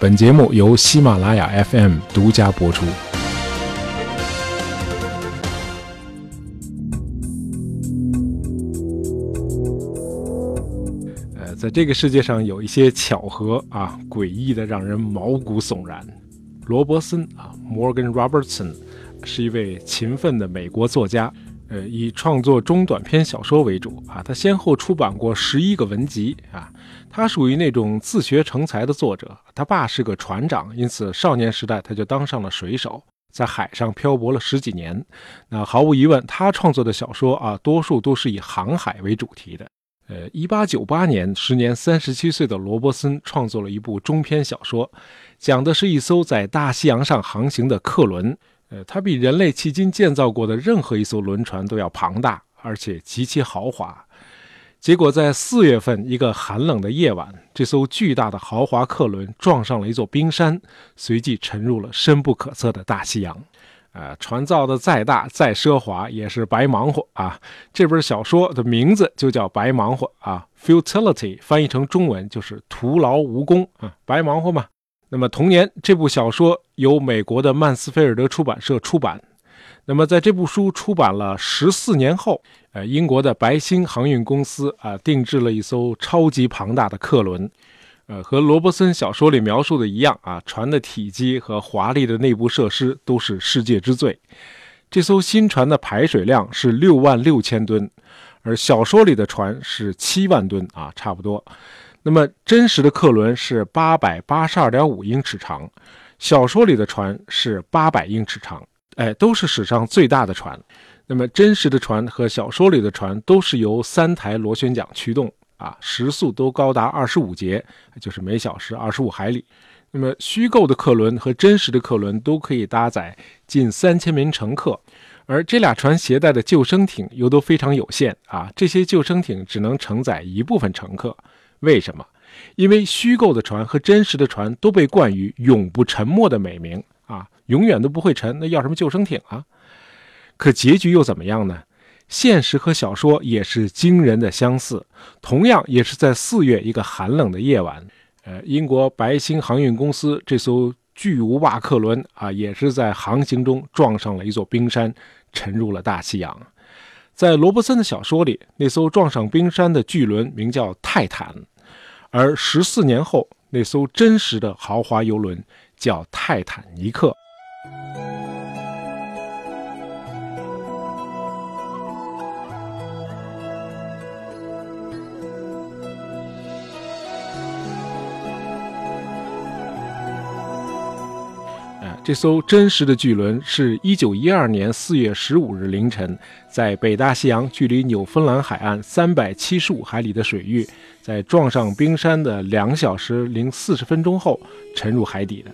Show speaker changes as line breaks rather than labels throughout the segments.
本节目由喜马拉雅 FM 独家播出。呃，在这个世界上有一些巧合啊，诡异的让人毛骨悚然。罗伯森啊，Morgan Robertson，是一位勤奋的美国作家。呃，以创作中短篇小说为主啊，他先后出版过十一个文集啊。他属于那种自学成才的作者。他爸是个船长，因此少年时代他就当上了水手，在海上漂泊了十几年。那毫无疑问，他创作的小说啊，多数都是以航海为主题的。呃，一八九八年，时年三十七岁的罗伯森创作了一部中篇小说，讲的是一艘在大西洋上航行的客轮。呃，它比人类迄今建造过的任何一艘轮船都要庞大，而且极其豪华。结果在四月份一个寒冷的夜晚，这艘巨大的豪华客轮撞上了一座冰山，随即沉入了深不可测的大西洋。呃，船造的再大再奢华，也是白忙活啊。这本小说的名字就叫《白忙活》啊，Futility 翻译成中文就是徒劳无功啊，白忙活嘛。那么同年，这部小说由美国的曼斯菲尔德出版社出版。那么在这部书出版了十四年后，呃，英国的白星航运公司啊定制了一艘超级庞大的客轮，呃，和罗伯森小说里描述的一样啊，船的体积和华丽的内部设施都是世界之最。这艘新船的排水量是六万六千吨，而小说里的船是七万吨啊，差不多。那么真实的客轮是八百八十二点五英尺长，小说里的船是八百英尺长，哎，都是史上最大的船。那么真实的船和小说里的船都是由三台螺旋桨驱动，啊，时速都高达二十五节，就是每小时二十五海里。那么虚构的客轮和真实的客轮都可以搭载近三千名乘客，而这俩船携带的救生艇又都非常有限，啊，这些救生艇只能承载一部分乘客。为什么？因为虚构的船和真实的船都被冠以“永不沉没”的美名，永远都不会沉，那要什么救生艇啊？可结局又怎么样呢？现实和小说也是惊人的相似，同样也是在四月一个寒冷的夜晚，呃，英国白星航运公司这艘巨无霸客轮啊，也是在航行中撞上了一座冰山，沉入了大西洋。在罗伯森的小说里，那艘撞上冰山的巨轮名叫泰坦，而十四年后，那艘真实的豪华游轮叫泰坦尼克。这艘真实的巨轮是一九一二年四月十五日凌晨，在北大西洋距离纽芬兰海岸三百七十五海里的水域，在撞上冰山的两小时零四十分钟后沉入海底的。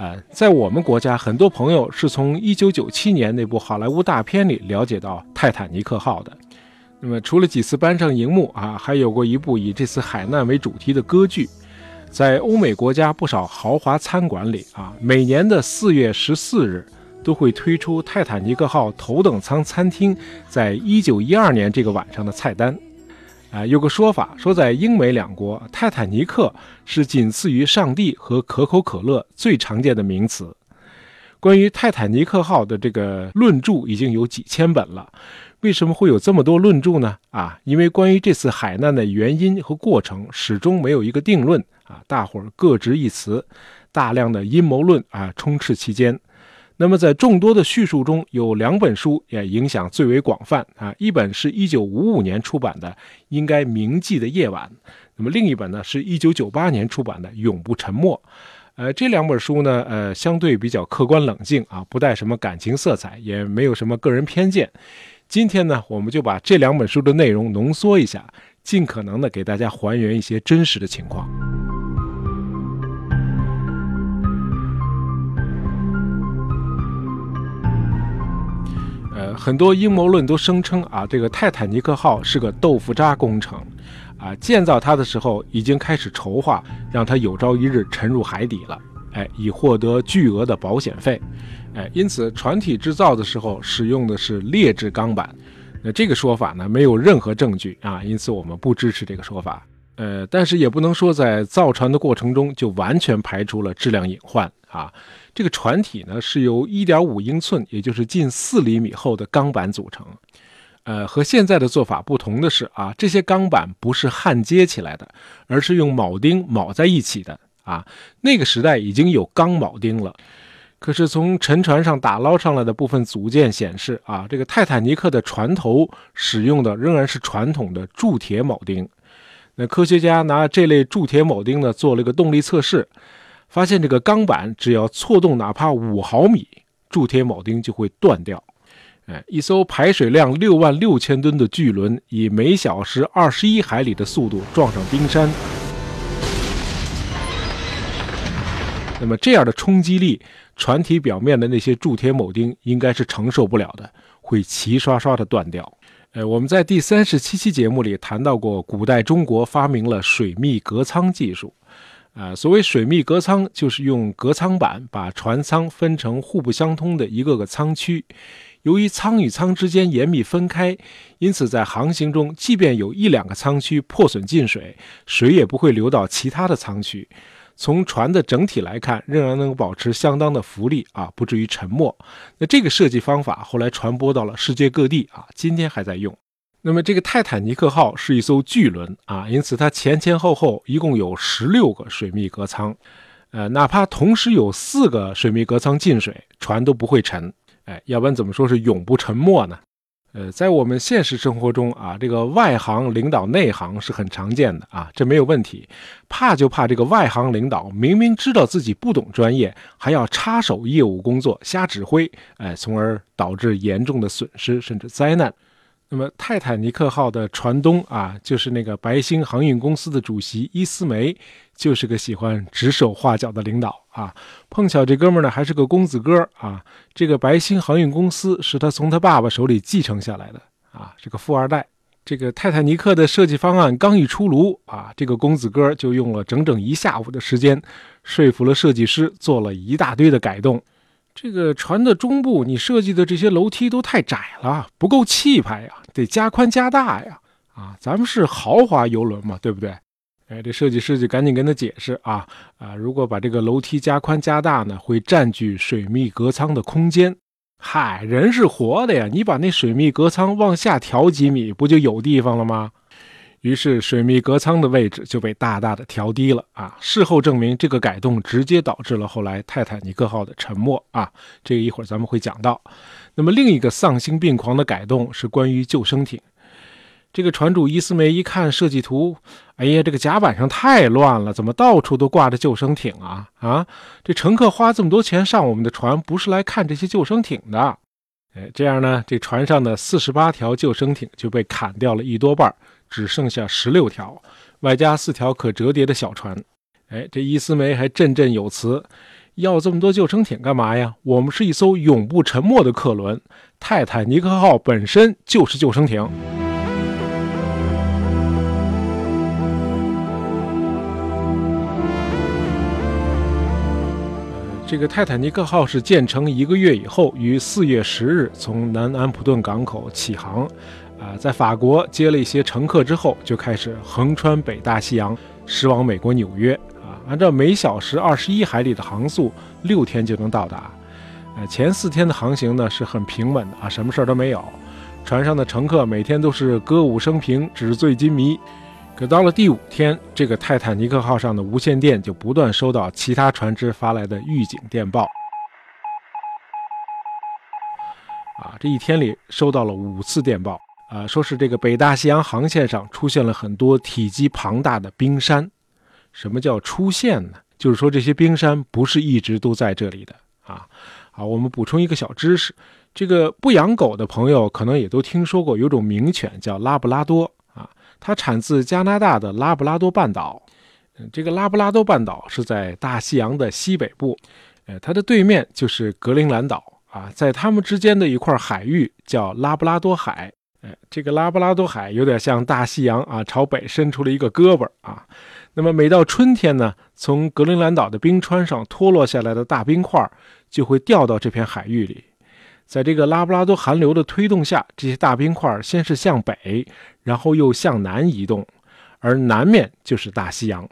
呃，在我们国家，很多朋友是从一九九七年那部好莱坞大片里了解到泰坦尼克号的。那么，除了几次搬上荧幕啊，还有过一部以这次海难为主题的歌剧。在欧美国家不少豪华餐馆里啊，每年的四月十四日都会推出泰坦尼克号头等舱餐厅在一九一二年这个晚上的菜单。啊，有个说法说，在英美两国，泰坦尼克是仅次于上帝和可口可乐最常见的名词。关于泰坦尼克号的这个论著已经有几千本了。为什么会有这么多论著呢？啊，因为关于这次海难的原因和过程始终没有一个定论啊，大伙儿各执一词，大量的阴谋论啊充斥其间。那么在众多的叙述中，有两本书也影响最为广泛啊，一本是一九五五年出版的《应该铭记的夜晚》，那么另一本呢是一九九八年出版的《永不沉默》。呃，这两本书呢，呃，相对比较客观冷静啊，不带什么感情色彩，也没有什么个人偏见。今天呢，我们就把这两本书的内容浓缩一下，尽可能的给大家还原一些真实的情况。很多阴谋论都声称啊，这个泰坦尼克号是个豆腐渣工程，啊，建造它的时候已经开始筹划，让它有朝一日沉入海底了，哎，以获得巨额的保险费。哎，因此船体制造的时候使用的是劣质钢板，那这个说法呢没有任何证据啊，因此我们不支持这个说法。呃，但是也不能说在造船的过程中就完全排除了质量隐患啊。这个船体呢是由1.5英寸，也就是近4厘米厚的钢板组成。呃，和现在的做法不同的是啊，这些钢板不是焊接起来的，而是用铆钉铆在一起的啊。那个时代已经有钢铆钉了，可是从沉船上打捞上来的部分组件显示啊，这个泰坦尼克的船头使用的仍然是传统的铸铁铆钉。那科学家拿这类铸铁铆钉呢做了一个动力测试，发现这个钢板只要错动哪怕五毫米，铸铁铆钉就会断掉。哎，一艘排水量六万六千吨的巨轮以每小时二十一海里的速度撞上冰山，那么这样的冲击力，船体表面的那些铸铁铆钉应该是承受不了的，会齐刷刷的断掉。呃，我们在第三十七期节目里谈到过，古代中国发明了水密隔舱技术。啊，所谓水密隔舱，就是用隔舱板把船舱分成互不相通的一个个舱区。由于舱与舱之间严密分开，因此在航行中，即便有一两个舱区破损进水，水也不会流到其他的舱区。从船的整体来看，仍然能够保持相当的浮力啊，不至于沉没。那这个设计方法后来传播到了世界各地啊，今天还在用。那么这个泰坦尼克号是一艘巨轮啊，因此它前前后后一共有十六个水密隔舱。呃，哪怕同时有四个水密隔舱进水，船都不会沉。哎，要不然怎么说是永不沉没呢？呃，在我们现实生活中啊，这个外行领导内行是很常见的啊，这没有问题。怕就怕这个外行领导明明知道自己不懂专业，还要插手业务工作，瞎指挥，哎，从而导致严重的损失甚至灾难。那么，泰坦尼克号的船东啊，就是那个白星航运公司的主席伊斯梅，就是个喜欢指手画脚的领导啊。碰巧这哥们呢，还是个公子哥啊。这个白星航运公司是他从他爸爸手里继承下来的啊，是个富二代。这个泰坦尼克的设计方案刚一出炉啊，这个公子哥就用了整整一下午的时间，说服了设计师，做了一大堆的改动。这个船的中部，你设计的这些楼梯都太窄了，不够气派呀，得加宽加大呀！啊，咱们是豪华游轮嘛，对不对？哎，这设计师就赶紧跟他解释啊啊，如果把这个楼梯加宽加大呢，会占据水密隔舱的空间。嗨，人是活的呀，你把那水密隔舱往下调几米，不就有地方了吗？于是水密隔舱的位置就被大大的调低了啊！事后证明，这个改动直接导致了后来泰坦尼克号的沉没啊！这个一会儿咱们会讲到。那么另一个丧心病狂的改动是关于救生艇。这个船主伊斯梅一看设计图，哎呀，这个甲板上太乱了，怎么到处都挂着救生艇啊？啊，这乘客花这么多钱上我们的船，不是来看这些救生艇的。哎，这样呢，这船上的四十八条救生艇就被砍掉了一多半。只剩下十六条，外加四条可折叠的小船。哎，这伊斯梅还振振有词：“要这么多救生艇干嘛呀？我们是一艘永不沉没的客轮，泰坦尼克号本身就是救生艇。”这个泰坦尼克号是建成一个月以后，于四月十日从南安普顿港口起航。在法国接了一些乘客之后，就开始横穿北大西洋，驶往美国纽约。啊，按照每小时二十一海里的航速，六天就能到达。呃，前四天的航行呢是很平稳的啊，什么事儿都没有。船上的乘客每天都是歌舞升平，纸醉金迷。可到了第五天，这个泰坦尼克号上的无线电就不断收到其他船只发来的预警电报。啊，这一天里收到了五次电报。啊，说是这个北大西洋航线上出现了很多体积庞大的冰山。什么叫出现呢？就是说这些冰山不是一直都在这里的啊。好，我们补充一个小知识：这个不养狗的朋友可能也都听说过，有种名犬叫拉布拉多啊，它产自加拿大的拉布拉多半岛。嗯，这个拉布拉多半岛是在大西洋的西北部，呃，它的对面就是格陵兰岛啊，在它们之间的一块海域叫拉布拉多海。哎，这个拉布拉多海有点像大西洋啊，朝北伸出了一个胳膊啊。那么每到春天呢，从格陵兰岛的冰川上脱落下来的大冰块就会掉到这片海域里。在这个拉布拉多寒流的推动下，这些大冰块先是向北，然后又向南移动。而南面就是大西洋。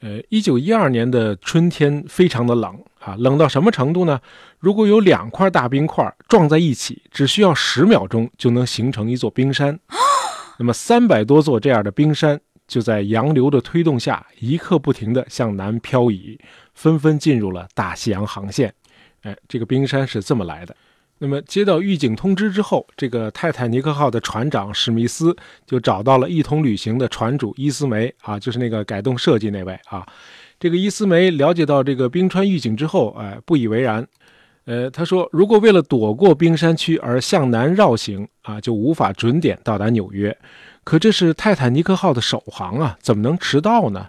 呃，一九一二年的春天非常的冷啊，冷到什么程度呢？如果有两块大冰块撞在一起，只需要十秒钟就能形成一座冰山。那么三百多座这样的冰山就在洋流的推动下，一刻不停地向南漂移，纷纷进入了大西洋航线。哎，这个冰山是这么来的。那么接到预警通知之后，这个泰坦尼克号的船长史密斯就找到了一同旅行的船主伊斯梅啊，就是那个改动设计那位啊。这个伊斯梅了解到这个冰川预警之后，哎，不以为然。呃，他说，如果为了躲过冰山区而向南绕行啊，就无法准点到达纽约。可这是泰坦尼克号的首航啊，怎么能迟到呢？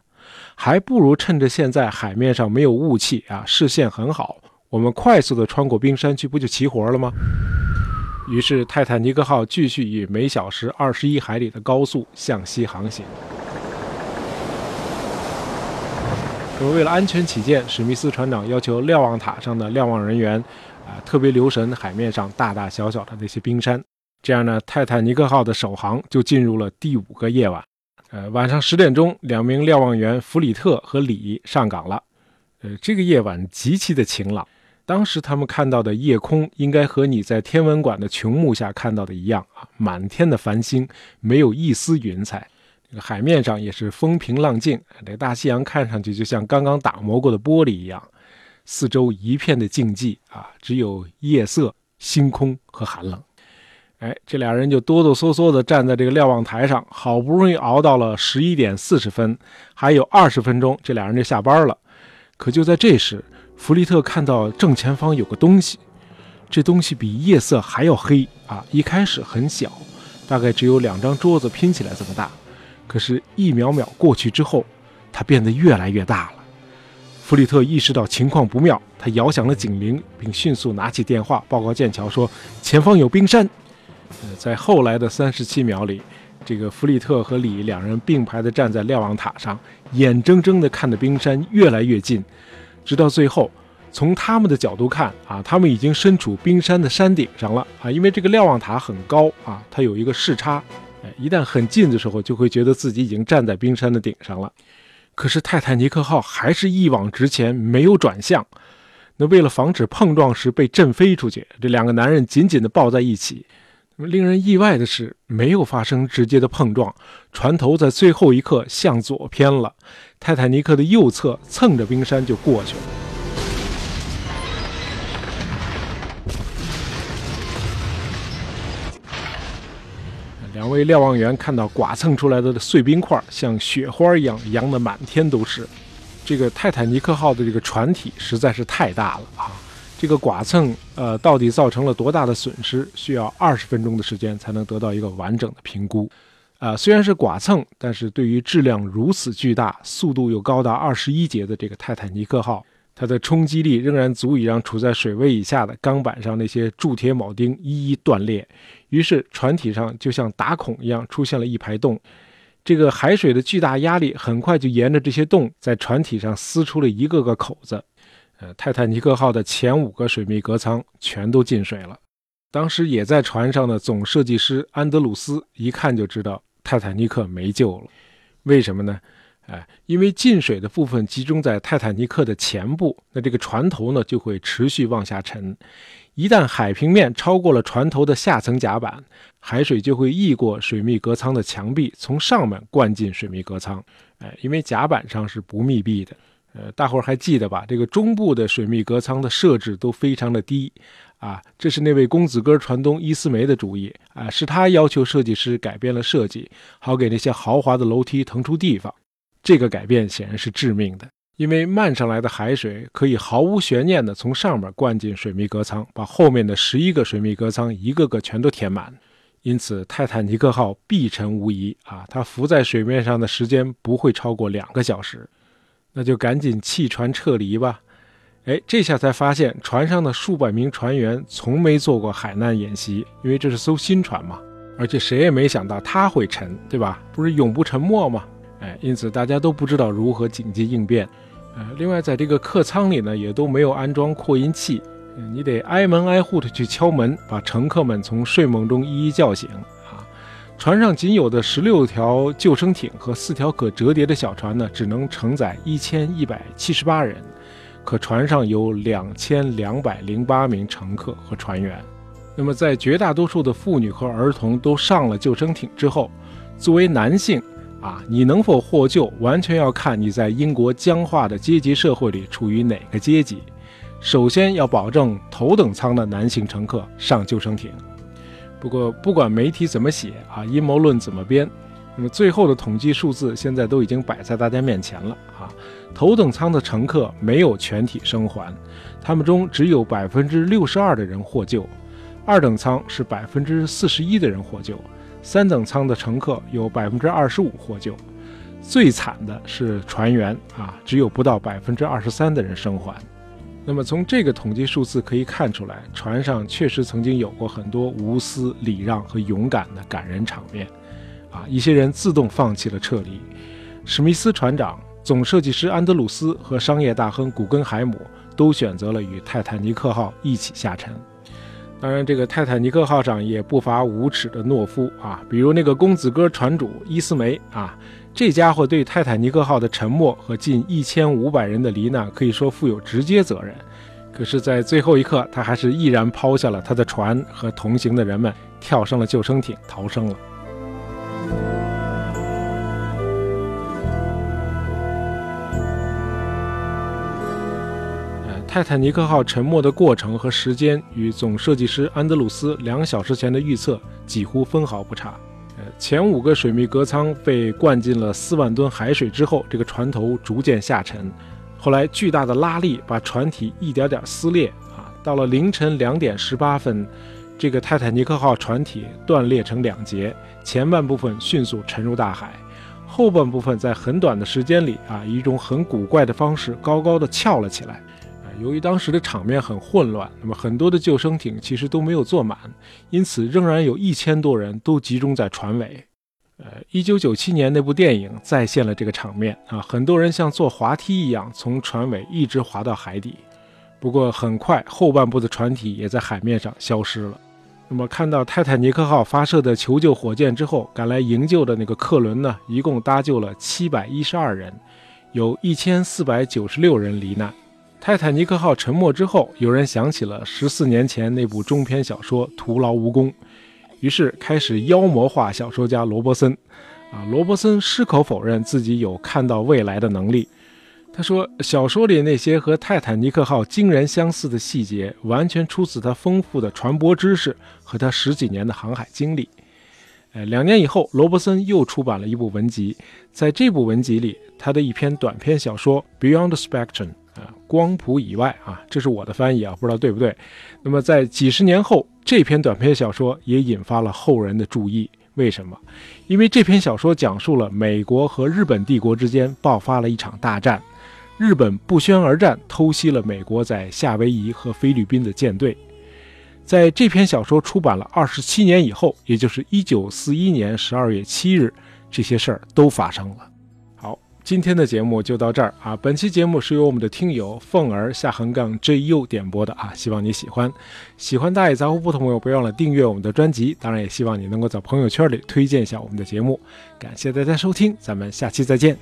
还不如趁着现在海面上没有雾气啊，视线很好。我们快速地穿过冰山区，不就齐活了吗？于是，泰坦尼克号继续以每小时二十一海里的高速向西航行。那么，为了安全起见，史密斯船长要求瞭望塔上的瞭望人员啊，特别留神海面上大大小小的那些冰山。这样呢，泰坦尼克号的首航就进入了第五个夜晚。呃，晚上十点钟，两名瞭望员弗里特和里上岗了。呃，这个夜晚极其的晴朗。当时他们看到的夜空，应该和你在天文馆的穹幕下看到的一样啊，满天的繁星，没有一丝云彩。这个海面上也是风平浪静，这个大西洋看上去就像刚刚打磨过的玻璃一样。四周一片的静寂啊，只有夜色、星空和寒冷。哎，这俩人就哆哆嗦嗦地站在这个瞭望台上，好不容易熬到了十一点四十分，还有二十分钟，这俩人就下班了。可就在这时，弗利特看到正前方有个东西，这东西比夜色还要黑啊！一开始很小，大概只有两张桌子拼起来这么大，可是，一秒秒过去之后，它变得越来越大了。弗里特意识到情况不妙，他摇响了警铃，并迅速拿起电话报告剑桥说：“前方有冰山。”呃，在后来的三十七秒里，这个弗里特和李两人并排地站在瞭望塔上，眼睁睁地看着冰山越来越近。直到最后，从他们的角度看啊，他们已经身处冰山的山顶上了啊，因为这个瞭望塔很高啊，它有一个视差，一旦很近的时候，就会觉得自己已经站在冰山的顶上了。可是泰坦尼克号还是一往直前，没有转向。那为了防止碰撞时被震飞出去，这两个男人紧紧地抱在一起。令人意外的是，没有发生直接的碰撞，船头在最后一刻向左偏了，泰坦尼克的右侧蹭着冰山就过去了。两位瞭望员看到剐蹭出来的碎冰块像雪花一样扬得满天都是，这个泰坦尼克号的这个船体实在是太大了啊！这个剐蹭，呃，到底造成了多大的损失？需要二十分钟的时间才能得到一个完整的评估。啊，虽然是剐蹭，但是对于质量如此巨大、速度又高达二十一节的这个泰坦尼克号，它的冲击力仍然足以让处在水位以下的钢板上那些铸铁铆钉一一断裂。于是，船体上就像打孔一样出现了一排洞。这个海水的巨大压力很快就沿着这些洞在船体上撕出了一个个口子。呃，泰坦尼克号的前五个水密隔舱全都进水了。当时也在船上的总设计师安德鲁斯一看就知道泰坦尼克没救了。为什么呢？哎，因为进水的部分集中在泰坦尼克的前部，那这个船头呢就会持续往下沉。一旦海平面超过了船头的下层甲板，海水就会溢过水密隔舱的墙壁，从上面灌进水密隔舱。哎，因为甲板上是不密闭的。呃，大伙儿还记得吧？这个中部的水密隔舱的设置都非常的低，啊，这是那位公子哥船东伊斯梅的主意啊，是他要求设计师改变了设计，好给那些豪华的楼梯腾出地方。这个改变显然是致命的，因为漫上来的海水可以毫无悬念地从上面灌进水密隔舱，把后面的十一个水密隔舱一个个全都填满，因此泰坦尼克号必沉无疑啊，它浮在水面上的时间不会超过两个小时。那就赶紧弃船撤离吧！哎，这下才发现船上的数百名船员从没做过海难演习，因为这是艘新船嘛。而且谁也没想到它会沉，对吧？不是永不沉没吗？哎，因此大家都不知道如何紧急应变。呃，另外在这个客舱里呢，也都没有安装扩音器，你得挨门挨户的去敲门，把乘客们从睡梦中一一叫醒啊。船上仅有的十六条救生艇和四条可折叠的小船呢，只能承载一千一百七十八人，可船上有两千两百零八名乘客和船员。那么，在绝大多数的妇女和儿童都上了救生艇之后，作为男性啊，你能否获救，完全要看你在英国僵化的阶级社会里处于哪个阶级。首先要保证头等舱的男性乘客上救生艇。不过，不管媒体怎么写啊，阴谋论怎么编，那么最后的统计数字现在都已经摆在大家面前了啊。头等舱的乘客没有全体生还，他们中只有百分之六十二的人获救。二等舱是百分之四十一的人获救，三等舱的乘客有百分之二十五获救，最惨的是船员啊，只有不到百分之二十三的人生还。那么从这个统计数字可以看出来，船上确实曾经有过很多无私、礼让和勇敢的感人场面，啊，一些人自动放弃了撤离。史密斯船长、总设计师安德鲁斯和商业大亨古根海姆都选择了与泰坦尼克号一起下沉。当然，这个泰坦尼克号上也不乏无耻的懦夫啊，比如那个公子哥船主伊斯梅啊，这家伙对泰坦尼克号的沉没和近一千五百人的罹难可以说负有直接责任。可是，在最后一刻，他还是毅然抛下了他的船和同行的人们，跳上了救生艇逃生了。泰坦尼克号沉没的过程和时间与总设计师安德鲁斯两小时前的预测几乎分毫不差。呃，前五个水密隔舱被灌进了四万吨海水之后，这个船头逐渐下沉。后来巨大的拉力把船体一点点撕裂。啊，到了凌晨两点十八分，这个泰坦尼克号船体断裂成两截，前半部分迅速沉入大海，后半部分在很短的时间里啊，以一种很古怪的方式高高的翘了起来。由于当时的场面很混乱，那么很多的救生艇其实都没有坐满，因此仍然有一千多人都集中在船尾。呃，一九九七年那部电影再现了这个场面啊，很多人像坐滑梯一样从船尾一直滑到海底。不过很快后半部的船体也在海面上消失了。那么看到泰坦尼克号发射的求救火箭之后，赶来营救的那个客轮呢，一共搭救了七百一十二人，有一千四百九十六人罹难。泰坦尼克号沉没之后，有人想起了十四年前那部中篇小说《徒劳无功》，于是开始妖魔化小说家罗伯森。啊，罗伯森矢口否认自己有看到未来的能力。他说，小说里那些和泰坦尼克号惊人相似的细节，完全出自他丰富的船舶知识和他十几年的航海经历。呃，两年以后，罗伯森又出版了一部文集，在这部文集里，他的一篇短篇小说《Beyond the》。光谱以外啊，这是我的翻译啊，不知道对不对。那么在几十年后，这篇短篇小说也引发了后人的注意。为什么？因为这篇小说讲述了美国和日本帝国之间爆发了一场大战，日本不宣而战，偷袭了美国在夏威夷和菲律宾的舰队。在这篇小说出版了二十七年以后，也就是一九四一年十二月七日，这些事儿都发生了。今天的节目就到这儿啊！本期节目是由我们的听友凤儿下横杠 JU 点播的啊，希望你喜欢。喜欢大野杂货铺的朋友，别忘了订阅我们的专辑。当然，也希望你能够在朋友圈里推荐一下我们的节目。感谢大家收听，咱们下期再见。